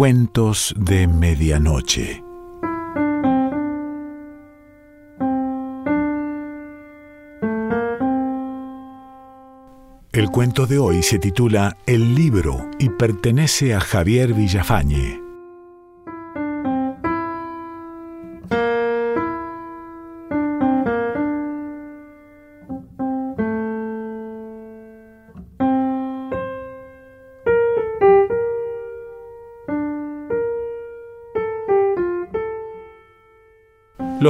Cuentos de Medianoche. El cuento de hoy se titula El libro y pertenece a Javier Villafañe.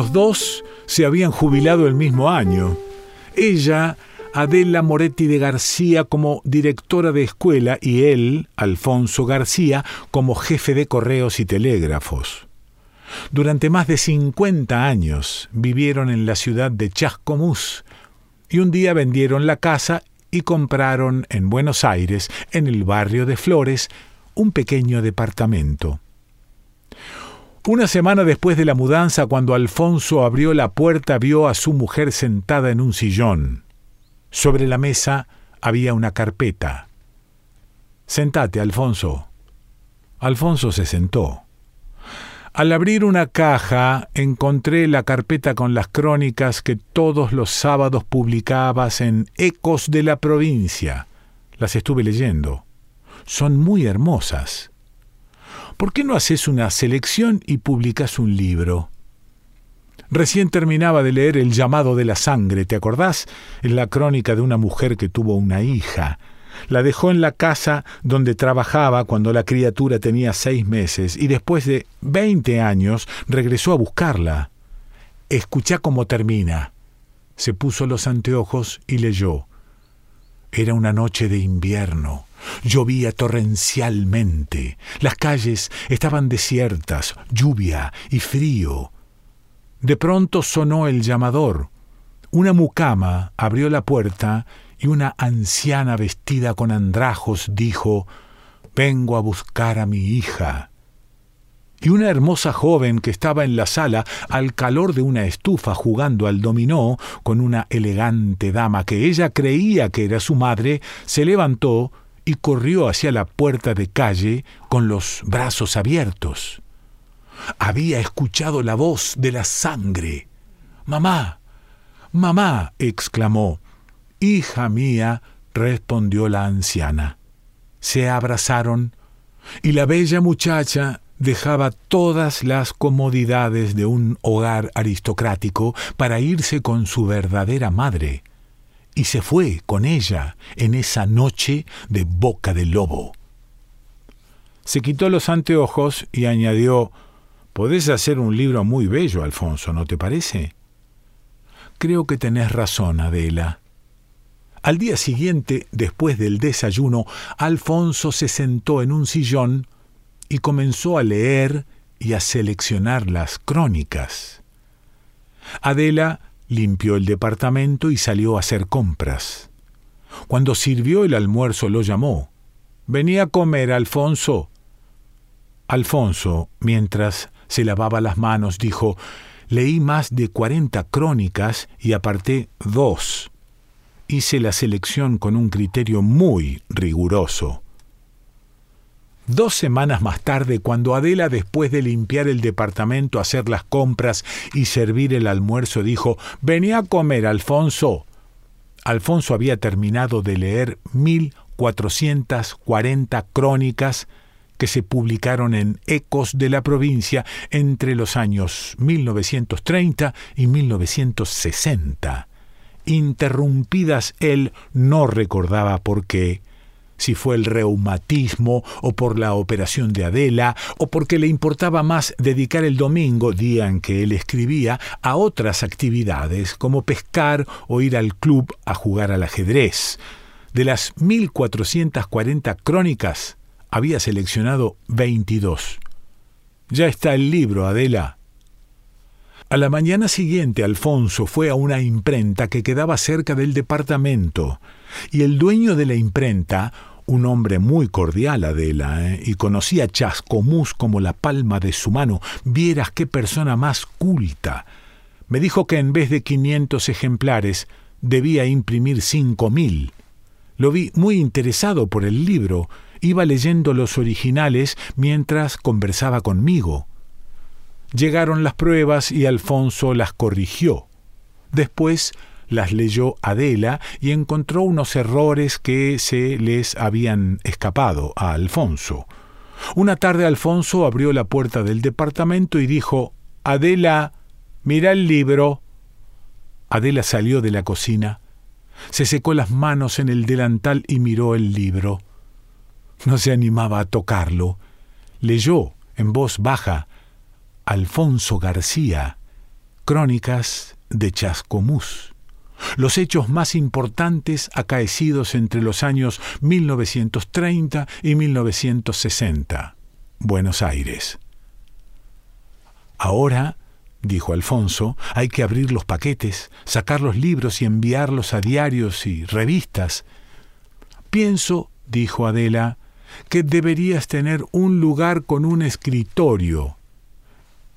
Los dos se habían jubilado el mismo año. Ella, Adela Moretti de García, como directora de escuela y él, Alfonso García, como jefe de correos y telégrafos. Durante más de 50 años vivieron en la ciudad de Chascomús y un día vendieron la casa y compraron en Buenos Aires, en el barrio de Flores, un pequeño departamento. Una semana después de la mudanza, cuando Alfonso abrió la puerta, vio a su mujer sentada en un sillón. Sobre la mesa había una carpeta. Sentate, Alfonso. Alfonso se sentó. Al abrir una caja encontré la carpeta con las crónicas que todos los sábados publicabas en Ecos de la provincia. Las estuve leyendo. Son muy hermosas. ¿Por qué no haces una selección y publicas un libro? Recién terminaba de leer El llamado de la sangre, ¿te acordás? Es la crónica de una mujer que tuvo una hija. La dejó en la casa donde trabajaba cuando la criatura tenía seis meses y después de veinte años regresó a buscarla. Escuchá cómo termina. Se puso los anteojos y leyó. Era una noche de invierno. Llovía torrencialmente, las calles estaban desiertas, lluvia y frío. De pronto sonó el llamador. Una mucama abrió la puerta y una anciana vestida con andrajos dijo Vengo a buscar a mi hija. Y una hermosa joven que estaba en la sala al calor de una estufa jugando al dominó con una elegante dama que ella creía que era su madre, se levantó y corrió hacia la puerta de calle con los brazos abiertos. Había escuchado la voz de la sangre. Mamá, mamá, exclamó. Hija mía, respondió la anciana. Se abrazaron y la bella muchacha dejaba todas las comodidades de un hogar aristocrático para irse con su verdadera madre y se fue con ella en esa noche de boca de lobo. Se quitó los anteojos y añadió Podés hacer un libro muy bello, Alfonso, ¿no te parece? Creo que tenés razón, Adela. Al día siguiente, después del desayuno, Alfonso se sentó en un sillón y comenzó a leer y a seleccionar las crónicas. Adela limpió el departamento y salió a hacer compras. Cuando sirvió el almuerzo lo llamó. Venía a comer, Alfonso. Alfonso, mientras se lavaba las manos, dijo Leí más de cuarenta crónicas y aparté dos. Hice la selección con un criterio muy riguroso. Dos semanas más tarde, cuando Adela, después de limpiar el departamento, hacer las compras y servir el almuerzo, dijo Venía a comer, Alfonso. Alfonso había terminado de leer 1440 crónicas que se publicaron en Ecos de la provincia entre los años 1930 y 1960. Interrumpidas él no recordaba por qué, si fue el reumatismo o por la operación de Adela, o porque le importaba más dedicar el domingo, día en que él escribía, a otras actividades como pescar o ir al club a jugar al ajedrez. De las 1440 crónicas, había seleccionado 22. Ya está el libro, Adela. A la mañana siguiente Alfonso fue a una imprenta que quedaba cerca del departamento, y el dueño de la imprenta, un hombre muy cordial, Adela, ¿eh? y conocía Chascomús como la palma de su mano. Vieras qué persona más culta. Me dijo que en vez de 500 ejemplares debía imprimir cinco mil. Lo vi muy interesado por el libro Iba leyendo los originales mientras conversaba conmigo. Llegaron las pruebas y Alfonso las corrigió. Después las leyó Adela y encontró unos errores que se les habían escapado a Alfonso. Una tarde Alfonso abrió la puerta del departamento y dijo Adela, mira el libro. Adela salió de la cocina, se secó las manos en el delantal y miró el libro. No se animaba a tocarlo. Leyó en voz baja Alfonso García, Crónicas de Chascomús. Los hechos más importantes acaecidos entre los años 1930 y 1960. Buenos Aires. Ahora, dijo Alfonso, hay que abrir los paquetes, sacar los libros y enviarlos a diarios y revistas. Pienso, dijo Adela, que deberías tener un lugar con un escritorio.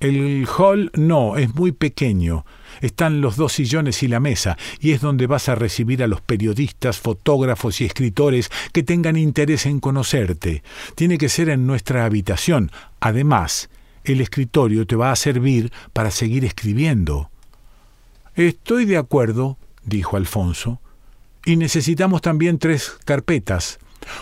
El hall no, es muy pequeño. Están los dos sillones y la mesa, y es donde vas a recibir a los periodistas, fotógrafos y escritores que tengan interés en conocerte. Tiene que ser en nuestra habitación. Además, el escritorio te va a servir para seguir escribiendo. Estoy de acuerdo, dijo Alfonso, y necesitamos también tres carpetas.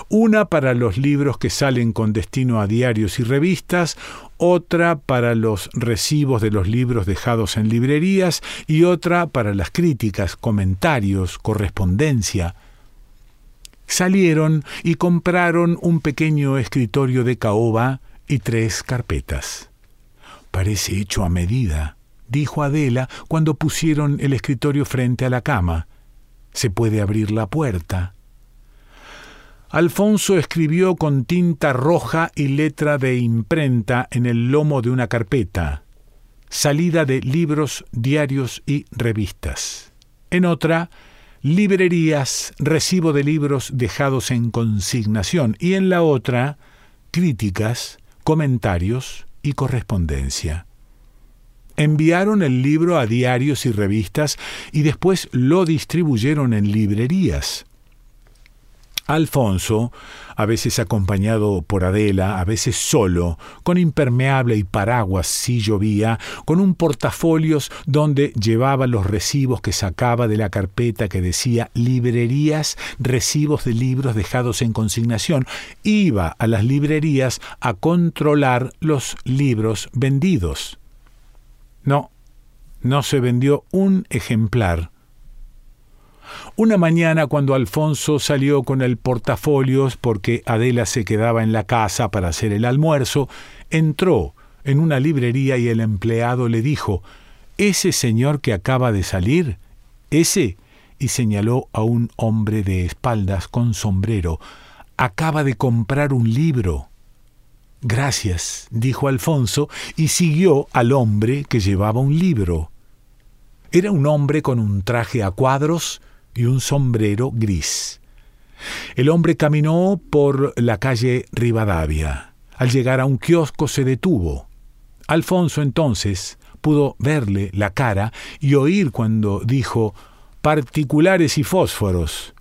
Una para los libros que salen con destino a diarios y revistas, otra para los recibos de los libros dejados en librerías y otra para las críticas, comentarios, correspondencia. Salieron y compraron un pequeño escritorio de caoba y tres carpetas. Parece hecho a medida, dijo Adela cuando pusieron el escritorio frente a la cama. Se puede abrir la puerta. Alfonso escribió con tinta roja y letra de imprenta en el lomo de una carpeta, salida de libros, diarios y revistas. En otra, librerías, recibo de libros dejados en consignación. Y en la otra, críticas, comentarios y correspondencia. Enviaron el libro a diarios y revistas y después lo distribuyeron en librerías. Alfonso, a veces acompañado por Adela, a veces solo, con impermeable y paraguas si llovía, con un portafolios donde llevaba los recibos que sacaba de la carpeta que decía librerías, recibos de libros dejados en consignación, iba a las librerías a controlar los libros vendidos. No, no se vendió un ejemplar una mañana cuando Alfonso salió con el portafolios porque Adela se quedaba en la casa para hacer el almuerzo, entró en una librería y el empleado le dijo Ese señor que acaba de salir, ese, y señaló a un hombre de espaldas con sombrero, acaba de comprar un libro. Gracias, dijo Alfonso, y siguió al hombre que llevaba un libro. Era un hombre con un traje a cuadros, y un sombrero gris. El hombre caminó por la calle Rivadavia. Al llegar a un kiosco se detuvo. Alfonso entonces pudo verle la cara y oír cuando dijo particulares y fósforos.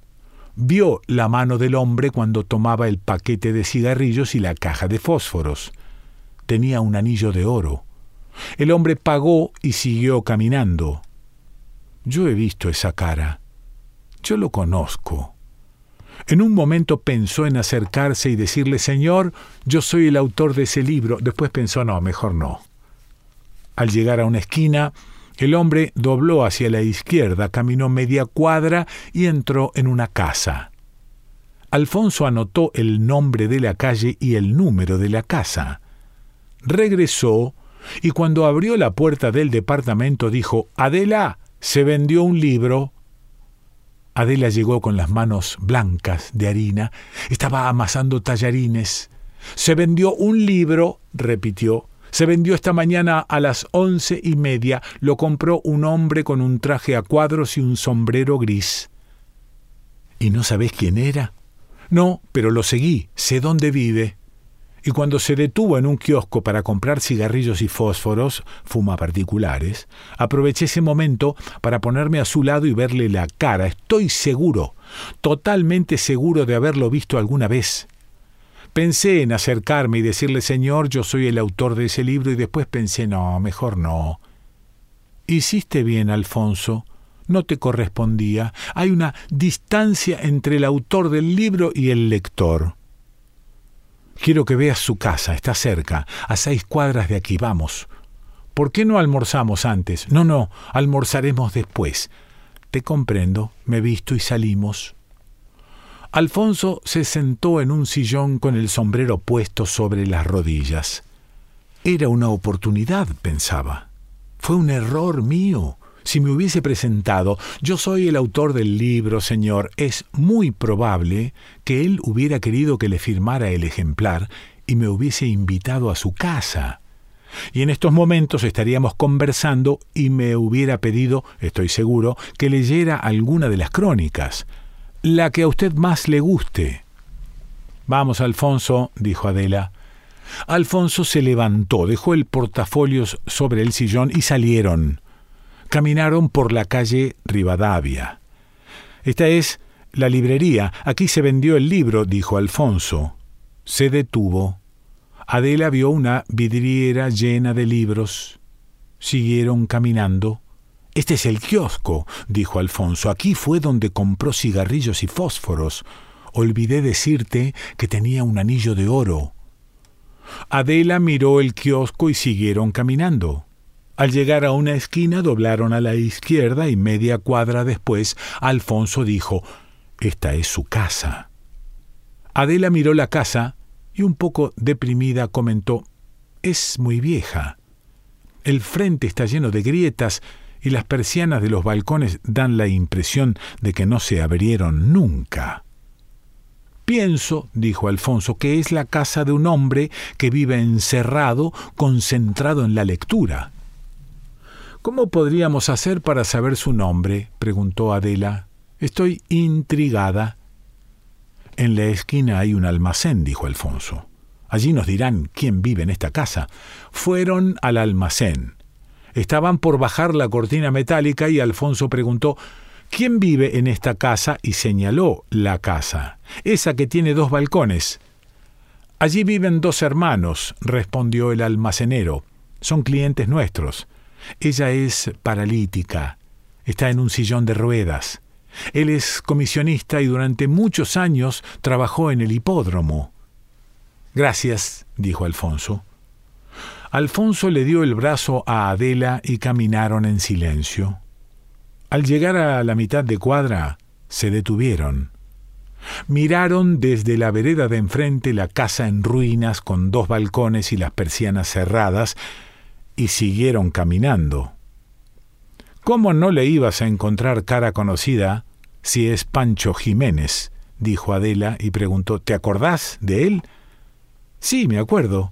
Vio la mano del hombre cuando tomaba el paquete de cigarrillos y la caja de fósforos. Tenía un anillo de oro. El hombre pagó y siguió caminando. Yo he visto esa cara. Yo lo conozco. En un momento pensó en acercarse y decirle, Señor, yo soy el autor de ese libro. Después pensó, no, mejor no. Al llegar a una esquina, el hombre dobló hacia la izquierda, caminó media cuadra y entró en una casa. Alfonso anotó el nombre de la calle y el número de la casa. Regresó y cuando abrió la puerta del departamento dijo, Adela, se vendió un libro. Adela llegó con las manos blancas de harina, estaba amasando tallarines. Se vendió un libro, repitió. Se vendió esta mañana a las once y media. Lo compró un hombre con un traje a cuadros y un sombrero gris. ¿Y no sabés quién era? No, pero lo seguí. Sé dónde vive y cuando se detuvo en un kiosco para comprar cigarrillos y fósforos, fuma particulares, aproveché ese momento para ponerme a su lado y verle la cara. Estoy seguro, totalmente seguro de haberlo visto alguna vez. Pensé en acercarme y decirle, Señor, yo soy el autor de ese libro, y después pensé, no, mejor no. Hiciste bien, Alfonso. No te correspondía. Hay una distancia entre el autor del libro y el lector. Quiero que veas su casa, está cerca, a seis cuadras de aquí, vamos. ¿Por qué no almorzamos antes? No, no, almorzaremos después. Te comprendo, me visto y salimos. Alfonso se sentó en un sillón con el sombrero puesto sobre las rodillas. Era una oportunidad, pensaba. Fue un error mío. Si me hubiese presentado, yo soy el autor del libro, señor, es muy probable que él hubiera querido que le firmara el ejemplar y me hubiese invitado a su casa. Y en estos momentos estaríamos conversando y me hubiera pedido, estoy seguro, que leyera alguna de las crónicas, la que a usted más le guste. Vamos, Alfonso, dijo Adela. Alfonso se levantó, dejó el portafolio sobre el sillón y salieron. Caminaron por la calle Rivadavia. Esta es la librería. Aquí se vendió el libro, dijo Alfonso. Se detuvo. Adela vio una vidriera llena de libros. Siguieron caminando. Este es el kiosco, dijo Alfonso. Aquí fue donde compró cigarrillos y fósforos. Olvidé decirte que tenía un anillo de oro. Adela miró el kiosco y siguieron caminando. Al llegar a una esquina doblaron a la izquierda y media cuadra después Alfonso dijo Esta es su casa. Adela miró la casa y un poco deprimida comentó Es muy vieja. El frente está lleno de grietas y las persianas de los balcones dan la impresión de que no se abrieron nunca. Pienso, dijo Alfonso, que es la casa de un hombre que vive encerrado, concentrado en la lectura. ¿Cómo podríamos hacer para saber su nombre? preguntó Adela. Estoy intrigada. En la esquina hay un almacén, dijo Alfonso. Allí nos dirán quién vive en esta casa. Fueron al almacén. Estaban por bajar la cortina metálica y Alfonso preguntó ¿Quién vive en esta casa? y señaló la casa, esa que tiene dos balcones. Allí viven dos hermanos, respondió el almacenero. Son clientes nuestros. Ella es paralítica. Está en un sillón de ruedas. Él es comisionista y durante muchos años trabajó en el hipódromo. Gracias, dijo Alfonso. Alfonso le dio el brazo a Adela y caminaron en silencio. Al llegar a la mitad de cuadra, se detuvieron. Miraron desde la vereda de enfrente la casa en ruinas con dos balcones y las persianas cerradas, y siguieron caminando. ¿Cómo no le ibas a encontrar cara conocida si es Pancho Jiménez? dijo Adela y preguntó ¿Te acordás de él? Sí, me acuerdo.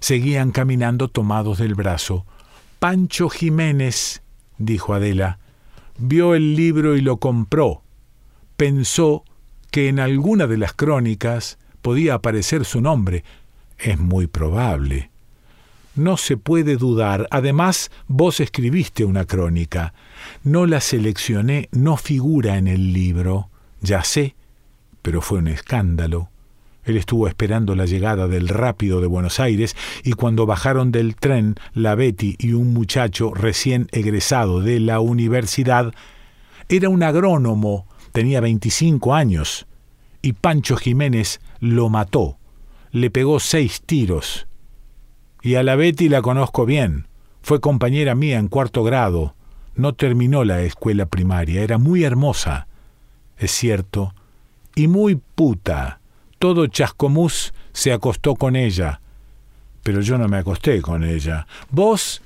Seguían caminando tomados del brazo. Pancho Jiménez, dijo Adela, vio el libro y lo compró. Pensó que en alguna de las crónicas podía aparecer su nombre. Es muy probable. No se puede dudar. Además, vos escribiste una crónica. No la seleccioné, no figura en el libro. Ya sé, pero fue un escándalo. Él estuvo esperando la llegada del rápido de Buenos Aires y cuando bajaron del tren la Betty y un muchacho recién egresado de la universidad, era un agrónomo, tenía 25 años, y Pancho Jiménez lo mató, le pegó seis tiros y a la Betty la conozco bien. Fue compañera mía en cuarto grado. No terminó la escuela primaria. Era muy hermosa. Es cierto. Y muy puta. Todo Chascomús se acostó con ella. Pero yo no me acosté con ella. Vos,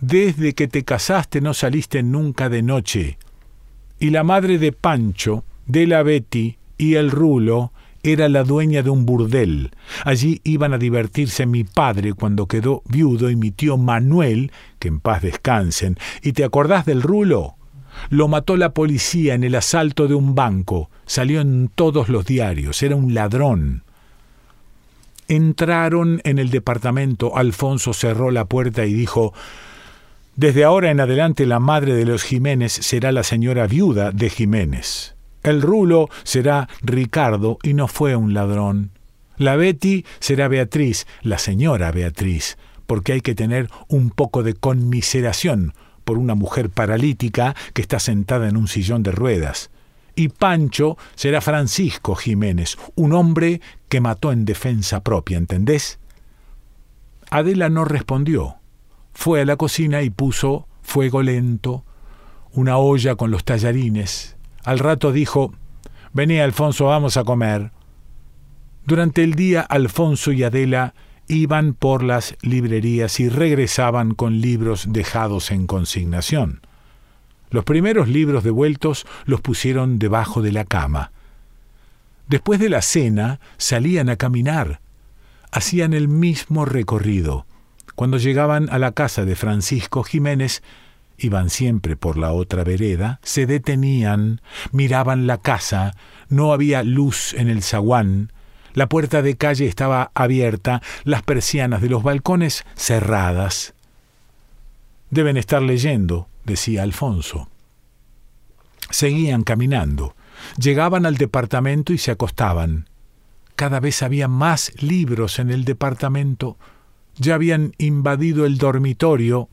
desde que te casaste, no saliste nunca de noche. Y la madre de Pancho, de la Betty y el Rulo era la dueña de un burdel. Allí iban a divertirse mi padre cuando quedó viudo y mi tío Manuel, que en paz descansen. ¿Y te acordás del rulo? Lo mató la policía en el asalto de un banco. Salió en todos los diarios. Era un ladrón. Entraron en el departamento. Alfonso cerró la puerta y dijo Desde ahora en adelante la madre de los Jiménez será la señora viuda de Jiménez. El rulo será Ricardo y no fue un ladrón. La Betty será Beatriz, la señora Beatriz, porque hay que tener un poco de conmiseración por una mujer paralítica que está sentada en un sillón de ruedas. Y Pancho será Francisco Jiménez, un hombre que mató en defensa propia, ¿entendés? Adela no respondió. Fue a la cocina y puso fuego lento, una olla con los tallarines. Al rato dijo, Vení, Alfonso, vamos a comer. Durante el día, Alfonso y Adela iban por las librerías y regresaban con libros dejados en consignación. Los primeros libros devueltos los pusieron debajo de la cama. Después de la cena salían a caminar. Hacían el mismo recorrido. Cuando llegaban a la casa de Francisco Jiménez, iban siempre por la otra vereda, se detenían, miraban la casa, no había luz en el zaguán, la puerta de calle estaba abierta, las persianas de los balcones cerradas. Deben estar leyendo, decía Alfonso. Seguían caminando. Llegaban al departamento y se acostaban. Cada vez había más libros en el departamento. Ya habían invadido el dormitorio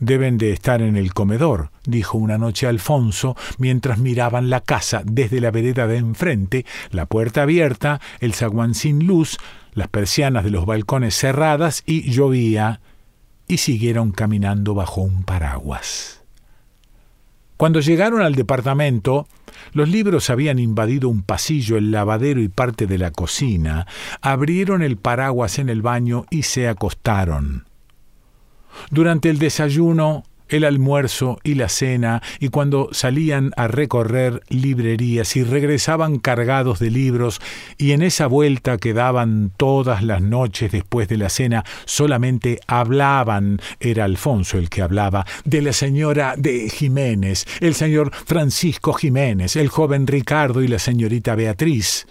Deben de estar en el comedor, dijo una noche Alfonso, mientras miraban la casa desde la vereda de enfrente, la puerta abierta, el zaguán sin luz, las persianas de los balcones cerradas y llovía, y siguieron caminando bajo un paraguas. Cuando llegaron al departamento, los libros habían invadido un pasillo, el lavadero y parte de la cocina, abrieron el paraguas en el baño y se acostaron. Durante el desayuno, el almuerzo y la cena, y cuando salían a recorrer librerías y regresaban cargados de libros, y en esa vuelta que daban todas las noches después de la cena, solamente hablaban, era Alfonso el que hablaba, de la señora de Jiménez, el señor Francisco Jiménez, el joven Ricardo y la señorita Beatriz.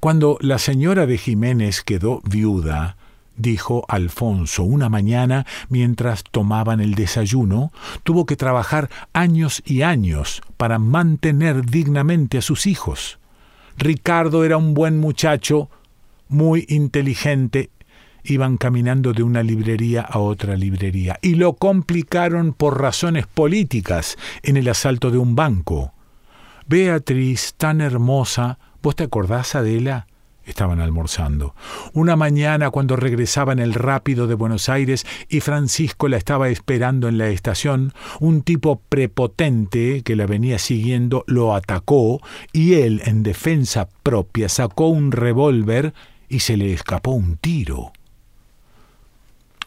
Cuando la señora de Jiménez quedó viuda, dijo Alfonso una mañana mientras tomaban el desayuno, tuvo que trabajar años y años para mantener dignamente a sus hijos. Ricardo era un buen muchacho, muy inteligente, iban caminando de una librería a otra librería y lo complicaron por razones políticas en el asalto de un banco. Beatriz, tan hermosa, ¿vos te acordás, Adela? Estaban almorzando. Una mañana, cuando regresaba en el rápido de Buenos Aires y Francisco la estaba esperando en la estación, un tipo prepotente que la venía siguiendo lo atacó y él, en defensa propia, sacó un revólver y se le escapó un tiro.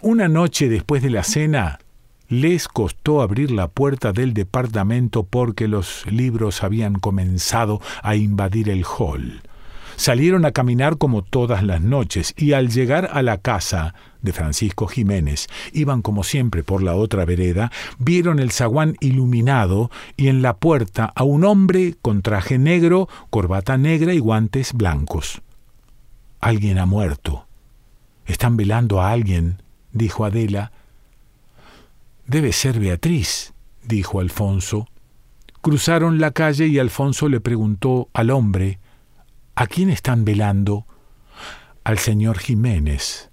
Una noche después de la cena, les costó abrir la puerta del departamento porque los libros habían comenzado a invadir el hall. Salieron a caminar como todas las noches y al llegar a la casa de Francisco Jiménez, iban como siempre por la otra vereda, vieron el zaguán iluminado y en la puerta a un hombre con traje negro, corbata negra y guantes blancos. Alguien ha muerto. Están velando a alguien, dijo Adela. Debe ser Beatriz, dijo Alfonso. Cruzaron la calle y Alfonso le preguntó al hombre ¿A quién están velando? Al señor Jiménez.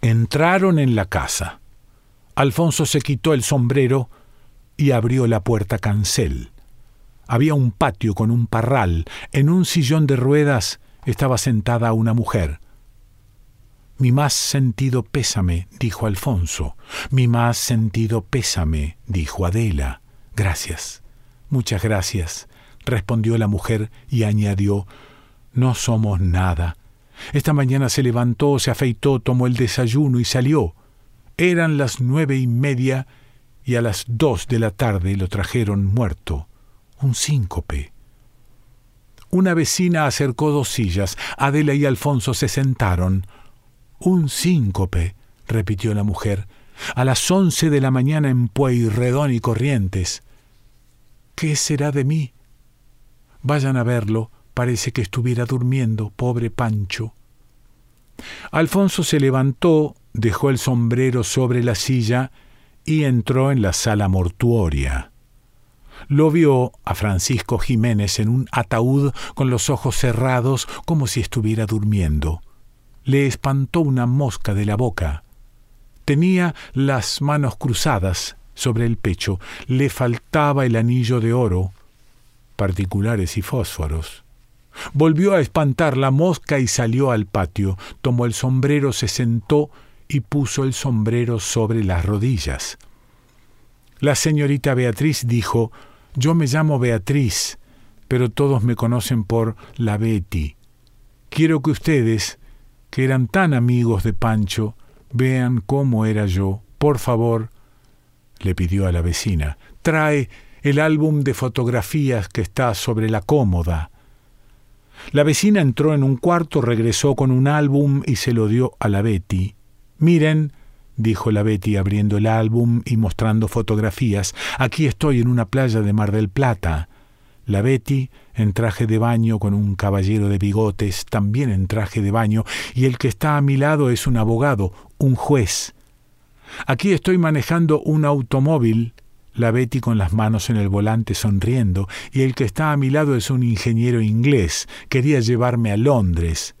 Entraron en la casa. Alfonso se quitó el sombrero y abrió la puerta cancel. Había un patio con un parral. En un sillón de ruedas estaba sentada una mujer. Mi más sentido pésame, dijo Alfonso. Mi más sentido pésame, dijo Adela. Gracias. Muchas gracias respondió la mujer y añadió No somos nada. Esta mañana se levantó, se afeitó, tomó el desayuno y salió. Eran las nueve y media y a las dos de la tarde lo trajeron muerto, un síncope. Una vecina acercó dos sillas. Adela y Alfonso se sentaron. Un síncope, repitió la mujer, a las once de la mañana en Pueyrredón y Corrientes. ¿Qué será de mí? Vayan a verlo, parece que estuviera durmiendo, pobre Pancho. Alfonso se levantó, dejó el sombrero sobre la silla y entró en la sala mortuoria. lo vio a Francisco Jiménez en un ataúd con los ojos cerrados como si estuviera durmiendo. Le espantó una mosca de la boca. Tenía las manos cruzadas sobre el pecho, le faltaba el anillo de oro, particulares y fósforos. Volvió a espantar la mosca y salió al patio, tomó el sombrero, se sentó y puso el sombrero sobre las rodillas. La señorita Beatriz dijo, Yo me llamo Beatriz, pero todos me conocen por la Betty. Quiero que ustedes, que eran tan amigos de Pancho, vean cómo era yo. Por favor, le pidió a la vecina, trae el álbum de fotografías que está sobre la cómoda. La vecina entró en un cuarto, regresó con un álbum y se lo dio a la Betty. Miren, dijo la Betty abriendo el álbum y mostrando fotografías, aquí estoy en una playa de Mar del Plata. La Betty, en traje de baño con un caballero de bigotes, también en traje de baño, y el que está a mi lado es un abogado, un juez. Aquí estoy manejando un automóvil, la Betty con las manos en el volante sonriendo, y el que está a mi lado es un ingeniero inglés, quería llevarme a Londres.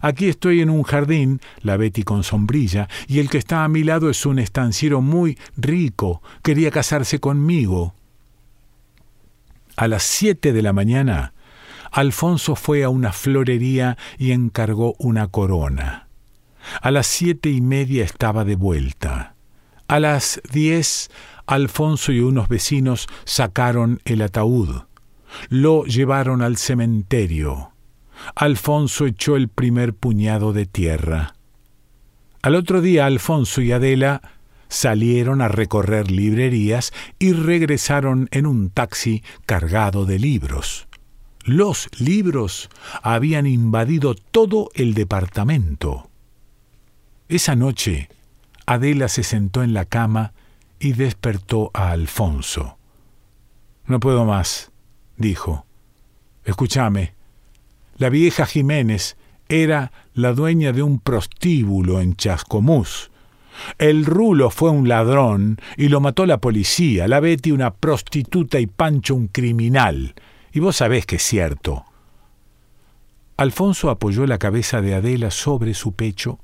Aquí estoy en un jardín, la Betty con sombrilla, y el que está a mi lado es un estanciero muy rico, quería casarse conmigo. A las siete de la mañana, Alfonso fue a una florería y encargó una corona. A las siete y media estaba de vuelta. A las diez, Alfonso y unos vecinos sacaron el ataúd. Lo llevaron al cementerio. Alfonso echó el primer puñado de tierra. Al otro día Alfonso y Adela salieron a recorrer librerías y regresaron en un taxi cargado de libros. Los libros habían invadido todo el departamento. Esa noche, Adela se sentó en la cama y despertó a Alfonso. No puedo más, dijo. Escúchame, la vieja Jiménez era la dueña de un prostíbulo en Chascomús. El Rulo fue un ladrón y lo mató la policía, la Betty una prostituta y Pancho un criminal. Y vos sabés que es cierto. Alfonso apoyó la cabeza de Adela sobre su pecho,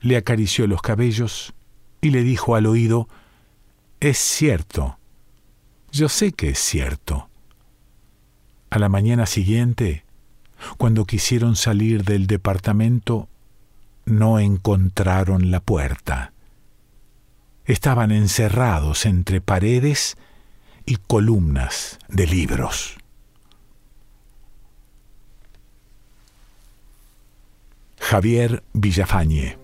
le acarició los cabellos y le dijo al oído, Es cierto, yo sé que es cierto. A la mañana siguiente, cuando quisieron salir del departamento, no encontraron la puerta. Estaban encerrados entre paredes y columnas de libros. Javier Villafañe